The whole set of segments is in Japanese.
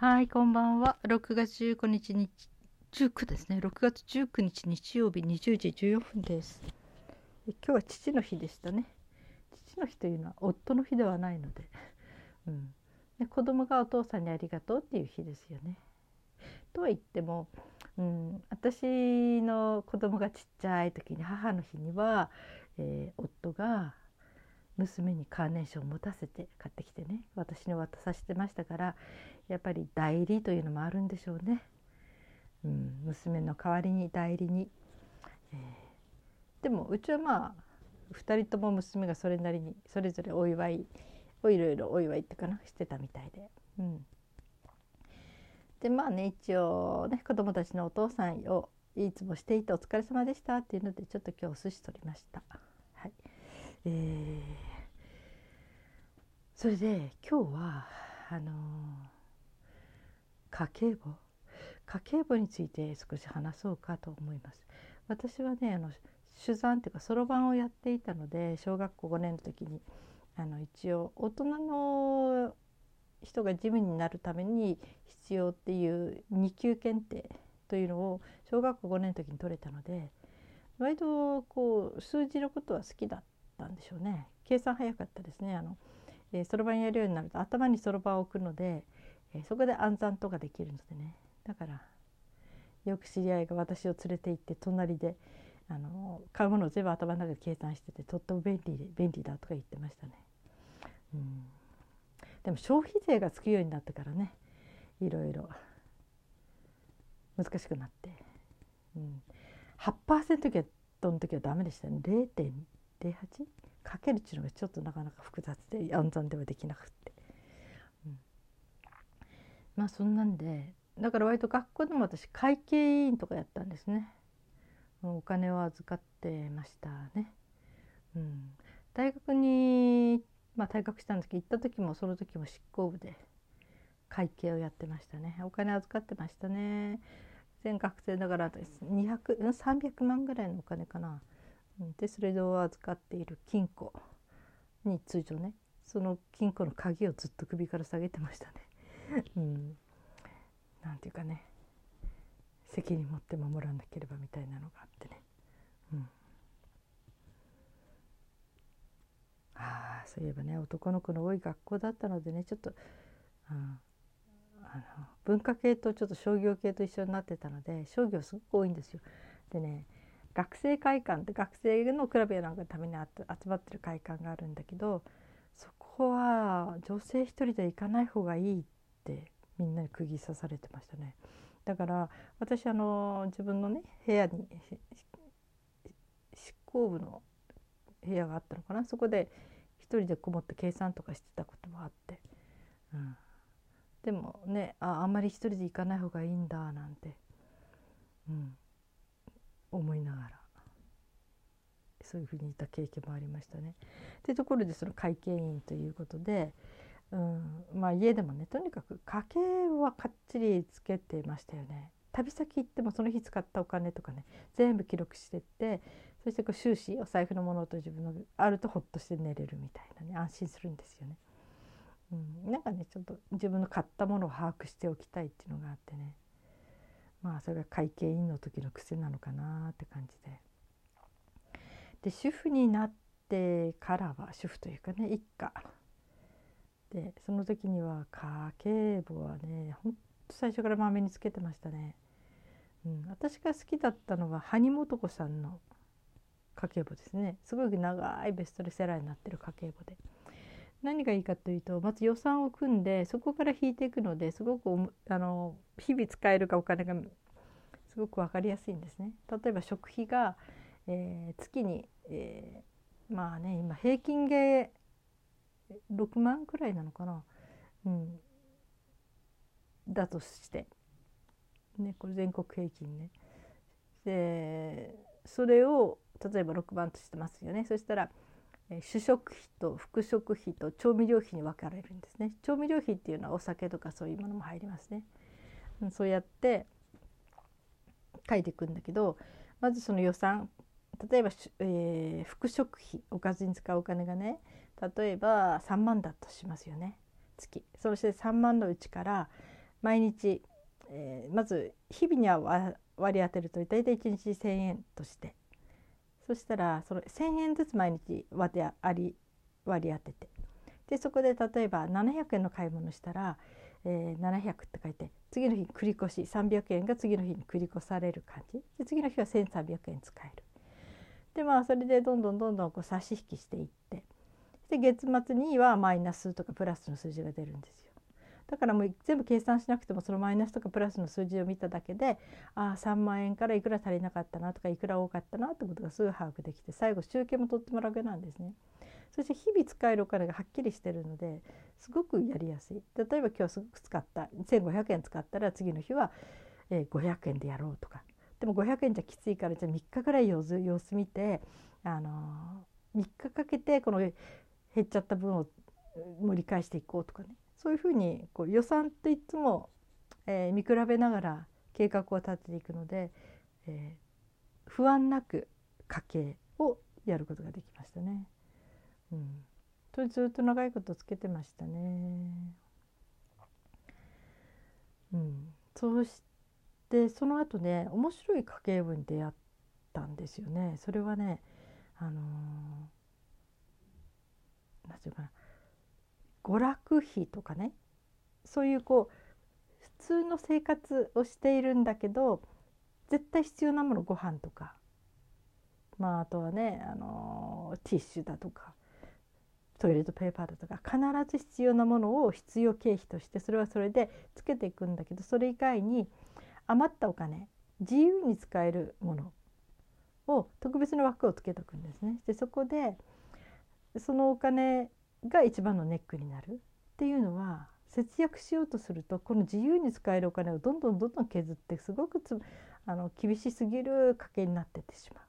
はい、こんばんは。6月15日に、19ですね。6月19日日曜日20時14分です。今日は父の日でしたね。父の日というのは夫の日ではないので、うん、で子供がお父さんにありがとうっていう日ですよね。とは言っても、うん、私の子供がちっちゃい時に母の日には、えー、夫が娘にカーネーションを持たせて買ってきてね私に渡させてましたからやっぱり代理というのもあるんでしょうね。うん、娘の代わりに代理に、えー、でもうちはまあ2人とも娘がそれなりにそれぞれお祝いをいろいろお祝いってかなしてたみたいで。うん、でまあね一応ね子供たちのお父さんをいつもしていてお疲れ様でしたっていうのでちょっと今日お寿司取りました。はいえー、それで今日はあのー家計簿。家計簿について少し話そうかと思います。私はねあの手算っていうかそろばんをやっていたので小学校5年の時にあの一応大人の人が事務になるために必要っていう2級検定というのを小学校5年の時に取れたので割とこう数字のことは好きだったんでしょうね。計算早かったですね。あのそろばんやるようになると頭にそろばんを置くのでえそこで暗算とかできるのでね。だからよく知り合いが私を連れて行って隣であの買うものを全部頭の中で計算しててとっても便利で便利だとか言ってましたね。うん。でも消費税がつくようになってからねいろいろ難しくなって、うん、8%の時はダメでしたね。0.08かけるっていうのがちょっとなかなか複雑で暗算ではできなくって。まあそんなんでだから割と学校でも私会計委員とかやったんですね。お金を預かってましたね、うん、大学にまあ退学したんですけど行った時もその時も執行部で会計をやってましたね。お金預かってましたね。全学生だから200300万ぐらいのお金かな。うん。でそれを預かっている金庫に通常ねその金庫の鍵をずっと首から下げてましたね。うん、なんていうかね。責任持って守らなければみたいなのがあってね、うん、ああそういえばね男の子の多い学校だったのでねちょっと、うん、あの文化系とちょっと商業系と一緒になってたので商業すごく多いんですよ。でね学生会館って学生のクラブやなんかのために集まってる会館があるんだけどそこは女性一人で行かない方がいいってってみんなに釘刺されてましたね。だから私あの自分のね部屋に執行部の部屋があったのかな。そこで一人でこもって計算とかしてたこともあって、うん、でもねああんまり一人で行かない方がいいんだなんて、うん、思いながら。そういうふうにいた経験もありましたね。というところでその会計員ということで、うん、まあ家でもねとにかく家計はかっちりつけてましたよね。旅先行ってもその日使ったお金とかね全部記録してってそしてこう収支お財布のものと自分のあるとほっとして寝れるみたいなね安心するんですよね。うん、なんかねちょっと自分の買ったものを把握しておきたいっていうのがあってねまあそれが会計員の時の癖なのかなって感じで。で主婦になってからは主婦というかね一家でその時には家計簿はねほんと最初からまめにつけてましたね、うん、私が好きだったのは埴本子さんの家計簿ですね。すごい長いベストセラーになってる家計簿で。何がいいかというとまず予算を組んでそこから引いていくのですごくあの日々使えるかお金がすごく分かりやすいんですね。例えば食費が、えー、月に、えー、まあね今平均で6万くらいなのかな、うん、だとして、ね、これ全国平均ね。でそれを例えば6万としてますよね。そしたら主食費と副食費と調味料費に分かれるんですね。調味料費っていうのはお酒とかそういうものも入りますね、うん、そうやって書いていくんだけどまずその予算。例えば、えー、副食費おかずに使うお金がね例えば3万だとしますよね。月。そして3万のうちから毎日、えー、まず日々には割り当てると大体1日1,000円として。そしたらその1,000円ずつ毎日割り割り当てて。でそこで例えば700円の買い物したら、えー、700って書いて次の日繰り越し300円が次の日に繰り越される感じ。で次の日は1,300円使える。でまあそれでどんどんどんどんこう差し引きしていって。で月末にはマイナスとかプラスの数字が出るんですよ。だからもう全部計算しなくてもそのマイナスとかプラスの数字を見ただけでああ3万円からいくら足りなかったなとかいくら多かったなってことがすぐ把握できて最後集計も取ってもらうわけなんですね。そして日々使えるお金がはっきりしてるのですごくやりやすい例えば今日すごく使った1,500円使ったら次の日は、えー、500円でやろうとかでも500円じゃきついからじゃあ3日ぐらい様子様子見て、あのー、3日かけてこの減っちゃった分を盛り返していこうとかねそういうふうにこう予算っていつも、えー、見比べながら計画を立てていくので、えー、不安なく家計をやることができましたね。うん、とずっと長いことつけてましたね。うん、そうしてその後ね面白い家計簿に出会ったんですよね。それはねあのー、なんていうかな。娯楽費とかね。そういうこう普通の生活をしているんだけど絶対必要なものご飯とか。まああとはね、あのー、ティッシュだとかトイレットペーパーだとか必ず必要なものを必要経費としてそれはそれでつけていくんだけどそれ以外に余ったお金自由に使えるものを特別な枠をつけとくんですね。でそこでそのお金が一番のネックになるっていうのは節約しようとするとこの自由に使えるお金をどんどんどんどん削ってすごくつあの厳しすぎる家計になってってしまう。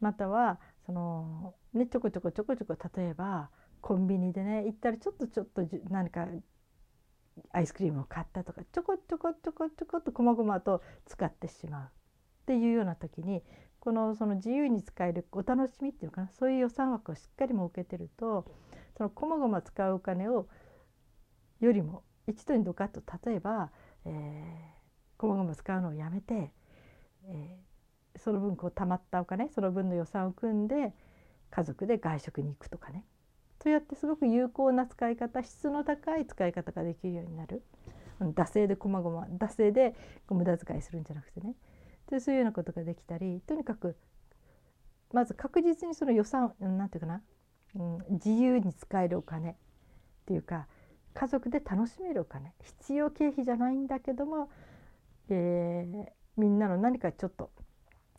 またはそのねちょこちょこちょこちょこ例えばコンビニでね行ったらちょっとちょっと何かアイスクリームを買ったとかちょこちょこちょこちょこっとこまごまと使ってしまうっていうような時にこのその自由に使えるお楽しみっていうのかなそういう予算枠をしっかり設けてるとそのこまごま使うお金をよりも一度にドカッと例えば、えー、こまごま使うのをやめて、えーその分こう貯まったお金その分の予算を組んで家族で外食に行くとかね。そうやってすごく有効な使い方質の高い使い方ができるようになる。惰性でこまごま惰性で無駄遣いするんじゃなくてね。でそういうようなことができたりとにかくまず確実にその予算なんていうかな、うん、自由に使えるお金っていうか家族で楽しめるお金必要経費じゃないんだけども、えー、みんなの何かちょっと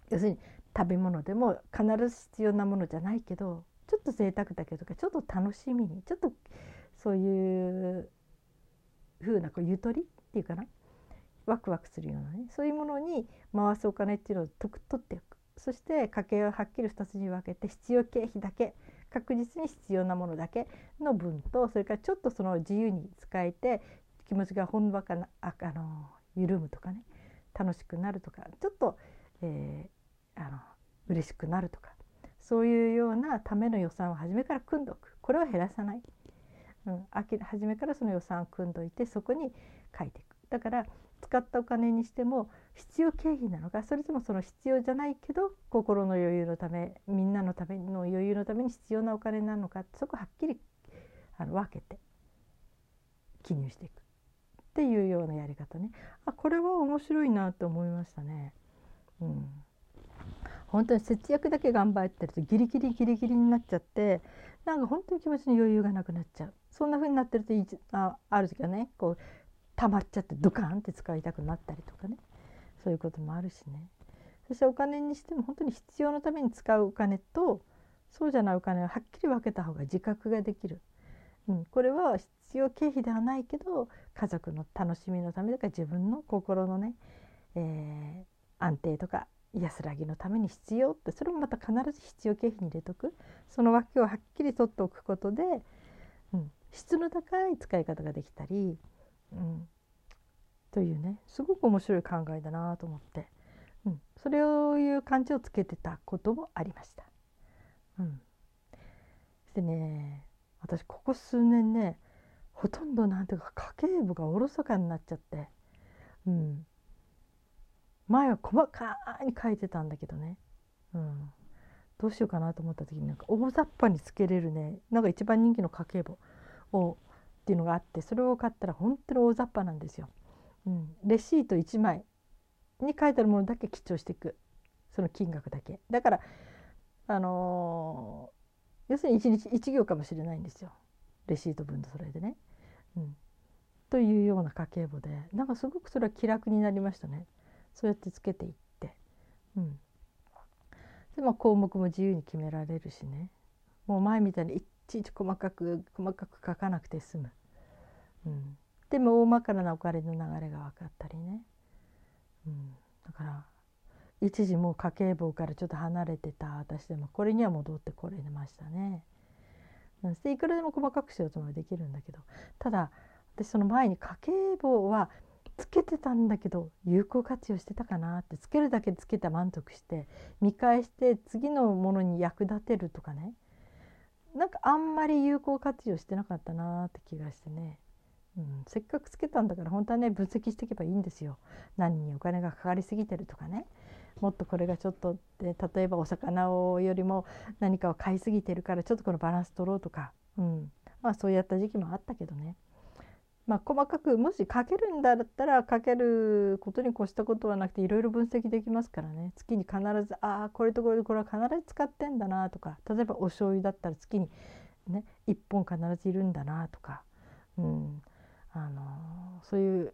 要するに食べ物でも必ず必要なものじゃないけどちょっと贅沢だけどちょっと楽しみにちょっとそういう風なこうゆとりっていうかなワクワクするようなねそういうものに回すお金っていうのを取っていく。そして家計をはっきり2つに分けて必要経費だけ確実に必要なものだけの分とそれからちょっとその自由に使えて気持ちがほんわかなああの緩むとかね楽しくなるとかちょっと、えー、あの嬉しくなるとかそういうようなための予算を初めから組んどく。これは減らさない、うん、初めからその予算を組んどいてそこに書いていく。だから使ったお金にしても必要経費なのかそれともその必要じゃないけど心の余裕のためみんなのための余裕のために必要なお金なのかそこはっきりあの分けて記入していく。っていうようなやり方ね。あこれは面白いなと思いましたね。うん。本当に節約だけ頑張ってるとギリギリギリギリになっちゃってなんか本当に気持ちに余裕がなくなっちゃう。そんな風になってるとあある時はねこう溜まっちゃってドカンって使いたくなったりとかね。そういうこともあるしね。そしてお金にしても本当に必要のために使うお金とそうじゃないお金をはっきり分けた方が自覚ができる、うん、これは必要経費ではないけど家族の楽しみのためとか自分の心のね、えー、安定とか安らぎのために必要ってそれもまた必ず必要経費に入れとく。その訳をはっきり取っておくことで、うん、質の高い使い方ができたり、うん、というねすごく面白い考えだなと思って、うん、それをいう感じをつけてたこともありました。うん、でね私ここ数年ねほとんどなんていうか家計簿がおろそかになっちゃって、うん、前は細かに書いてたんだけどね、うん、どうしようかなと思った時になんか大雑把につけれるねなんか一番人気の家計簿をっていうのがあってそれを買ったら本当に大雑把なんですよ。うん、レシート1枚に書いてあるものだけ記帳していく。その金額だけ。だからあのー、要するに1日1行かもしれないんですよ。レシート分とそれでね。うん、というような家計簿で。なんかすごくそれは気楽になりましたね。そうやってつけていって。うん。でま、項目も自由に決められるしね。もう前みたいにいちいち細かく細かく書かなくて済む。うん、でも大まかなお金の流れが分かったりね。うん、だから一時もう家計簿からちょっと離れてた私でもこれには戻ってこれましたね。でいくらでも細かくしようともできるんだけど。ただ私その前に家計簿はつけてたんだけど有効活用してたかなってつけるだけつけた満足して見返して次のものに役立てるとかね。なんかあんまり有効活用してなかったなって気がしてね、うん、せっかくつけたんだから本当はね分析していけばいいんですよ。何にお金がかかりすぎてるとかね。もっとこれがちょっとで例えばお魚をよりも何かを買いすぎてるからちょっとこのバランス取ろうとか、うん、まあそうやった時期もあったけどね。まあ、細かくもし書けるんだったら書けることに越したことはなくていろいろ分析できますからね。月に必ずああこれとこれとこれは必ず使ってんだなとか。例えばお醤油だったら月に、ね、1本必ずいるんだなとか、うん。あの、そういう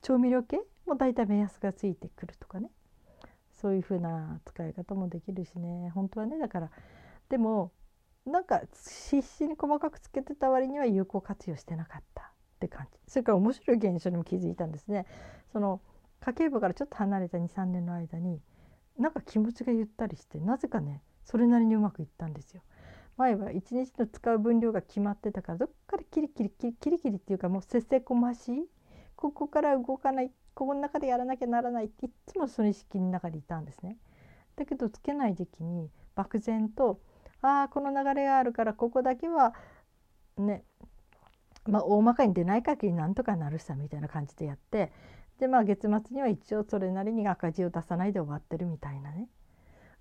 調味料系も大体目安がついてくるとかね。そういうふうな使い方もできるしね。本当はねだからでもなんか必死に細かくつけてた割には有効活用してなかった。って感じ。それから面白い現象にも気づいたんですね。その家計簿からちょっと離れた23年の間になんか気持ちがゆったりしてなぜかねそれなりにうまくいったんですよ。前は1日の使う分量が決まってたからどっからキリキリキリキリキリっていうかもうせせこましいここから動かないここの中でやらなきゃならないっていつもその意識の中にいたんですね。だけどつけない時期に漠然とああこの流れがあるからここだけはねまあ、大まかに出ない限りなんとかなるさみたいな感じでやってでまあ月末には一応それなりに赤字を出さないで終わってるみたいなね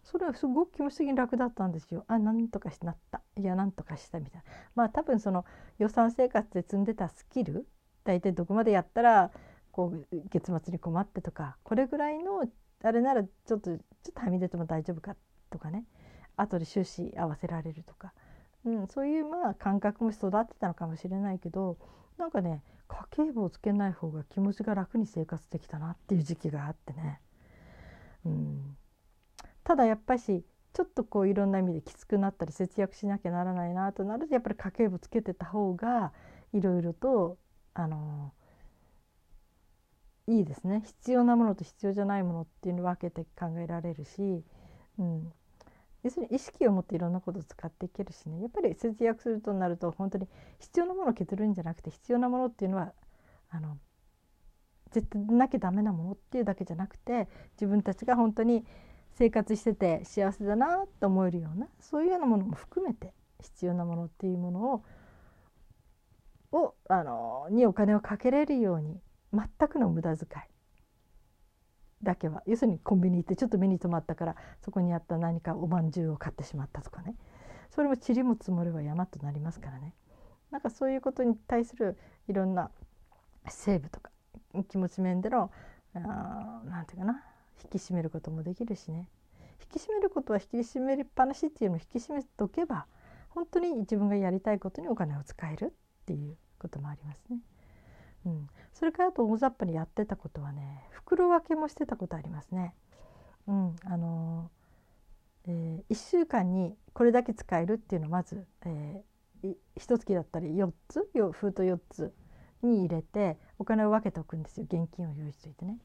それはすごく気持ち的に楽だったんですよ。あなんとかしなった。いやなんとかしたみたいな。まあ多分その予算生活で積んでたスキル大体どこまでやったらこう月末に困ってとかこれぐらいのあれならちょっとちょっとはみ出ても大丈夫かとかね。後で収支合わせられるとか。うん、そういうまあ感覚も育ってたのかもしれないけどなんかね家計簿をつけない方が気持ちが楽に生活できたなっていう時期があってね、うん、ただやっぱしちょっとこういろんな意味できつくなったり節約しなきゃならないなとなるとやっぱり家計簿つけてた方がいろいろとあのいいですね。必要なものと必要じゃないものっていうのを分けて考えられるし、うん、要するに意識を持っていろんなことを使っていけるしね。やっぱり節約するとなると本当に必要なものを削るんじゃなくて必要なものっていうのはあの絶対なきゃダメなものっていうだけじゃなくて自分たちが本当に生活してて幸せだなと思えるようなそういうようなものも含めて必要なものっていうものををあのにお金をかけれるように全くの無駄遣いだけは要するにコンビニ行ってちょっと目に留まったからそこにあった何かおまんじゅうを買ってしまったとかね。それも塵も積もれば山となりますからね。なんかそういうことに対するいろんなセーブとか気持ち面での何て言うかな引き締めることもできるしね引き締めることは引き締めっぱなしっていうのを引き締めておけば本当に自分がやりたいことにお金を使えるっていうこともありますね。うん、それからあと大雑把にやってたことはね袋分けもしてたことありますね。うん、あのえー、1週間にこれだけ使えるっていうのをまず、えー、1月だったり4つ？封筒4つに入れてお金を分けておくんですよ現金を用意していてね。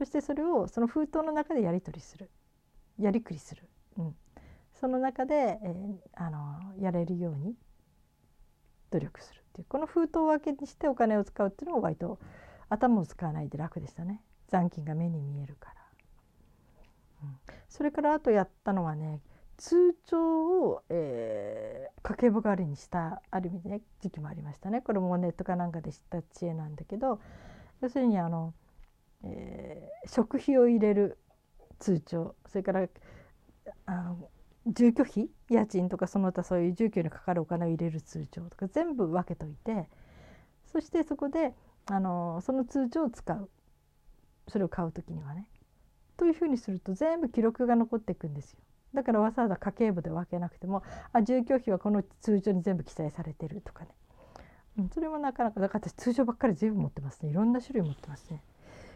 そしてそれをその封筒の中でやり取りする。やりくりする、うん、その中で、えー、あのやれるように努力するっていう。この封筒分けにしてお金を使うっていうのが割と頭を使わないで楽でしたね。残金が目に見えるから、うん、それからあとやったのはね通帳を、えー、家計簿代わりにしたある意味でね時期もありましたね。これもネットかなんかで知った知恵なんだけど要するにあの、えー、食費を入れる通帳それからあの住居費家賃とかその他そういう住居にかかるお金を入れる通帳とか全部分けといてそしてそこであのその通帳を使うそれを買う時にはね。というふうにすると全部記録が残っていくんですよ。だからわざわざ家計簿で分けなくてもあ住居費はこの通帳に全部記載されてるとかね、うん、それもなかなかだから私通帳ばっかり随分持ってますねいろんな種類持ってますね。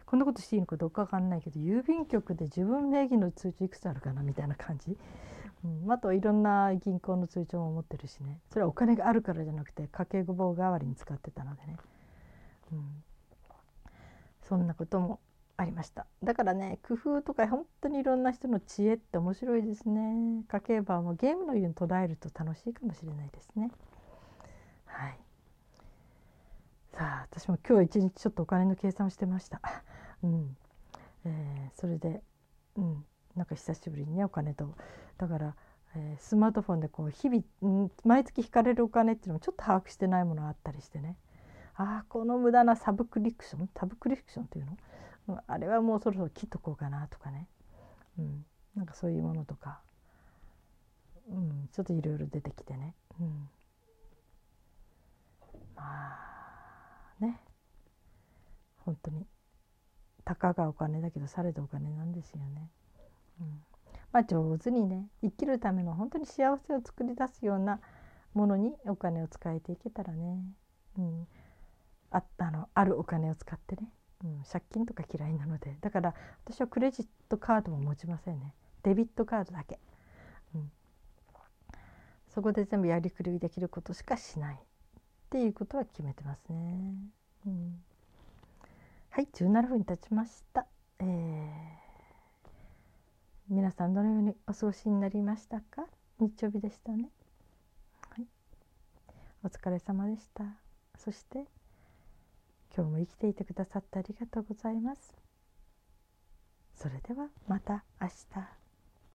こんなことしていいのかどうか分かんないけど郵便局で自分名義の通帳いくつあるかなみたいな感じ、うん、あといろんな銀行の通帳も持ってるしね。それはお金があるからじゃなくて家計簿代わりに使ってたのでね、うん、そんなこともありました。だからね工夫とか本当にいろんな人の知恵って面白いですね。家計簿もゲームのように捉えると楽しいかもしれないですね。はい。さあ私も今日一日ちょっとお金の計算をしてました。うん。えー、それでうん。なんか久しぶりにねお金と。だから、えー、スマートフォンでこう日々、うん、毎月引かれるお金っていうのもちょっと把握してないものがあったりしてね。ああこの無駄なサブクリプション？サブクリプションっていうの？うんあれはもうそろそろ切っとこうかなとかね、うん、なんかそういうものとか、うん、ちょっといろいろ出てきてね、うん、まあね。本当に。たかがお金だけどされどお金なんですよね。うん、まあ上手にね生きるための本当に幸せを作り出すようなものにお金を使えていけたらね、うん、ああのあるお金を使ってね。うん、借金とか嫌いなので。だから私はクレジットカードも持ちませんね。デビットカードだけ、うん、そこで全部やりくりできることしかしない。っていうことは決めてますね、うん、はい17分経ちました、えー、皆さんどのようにお過ごしになりましたか？日曜日でしたね、はい、お疲れ様でした。そして今日も生きていてくださってありがとうございます。それではまた明日。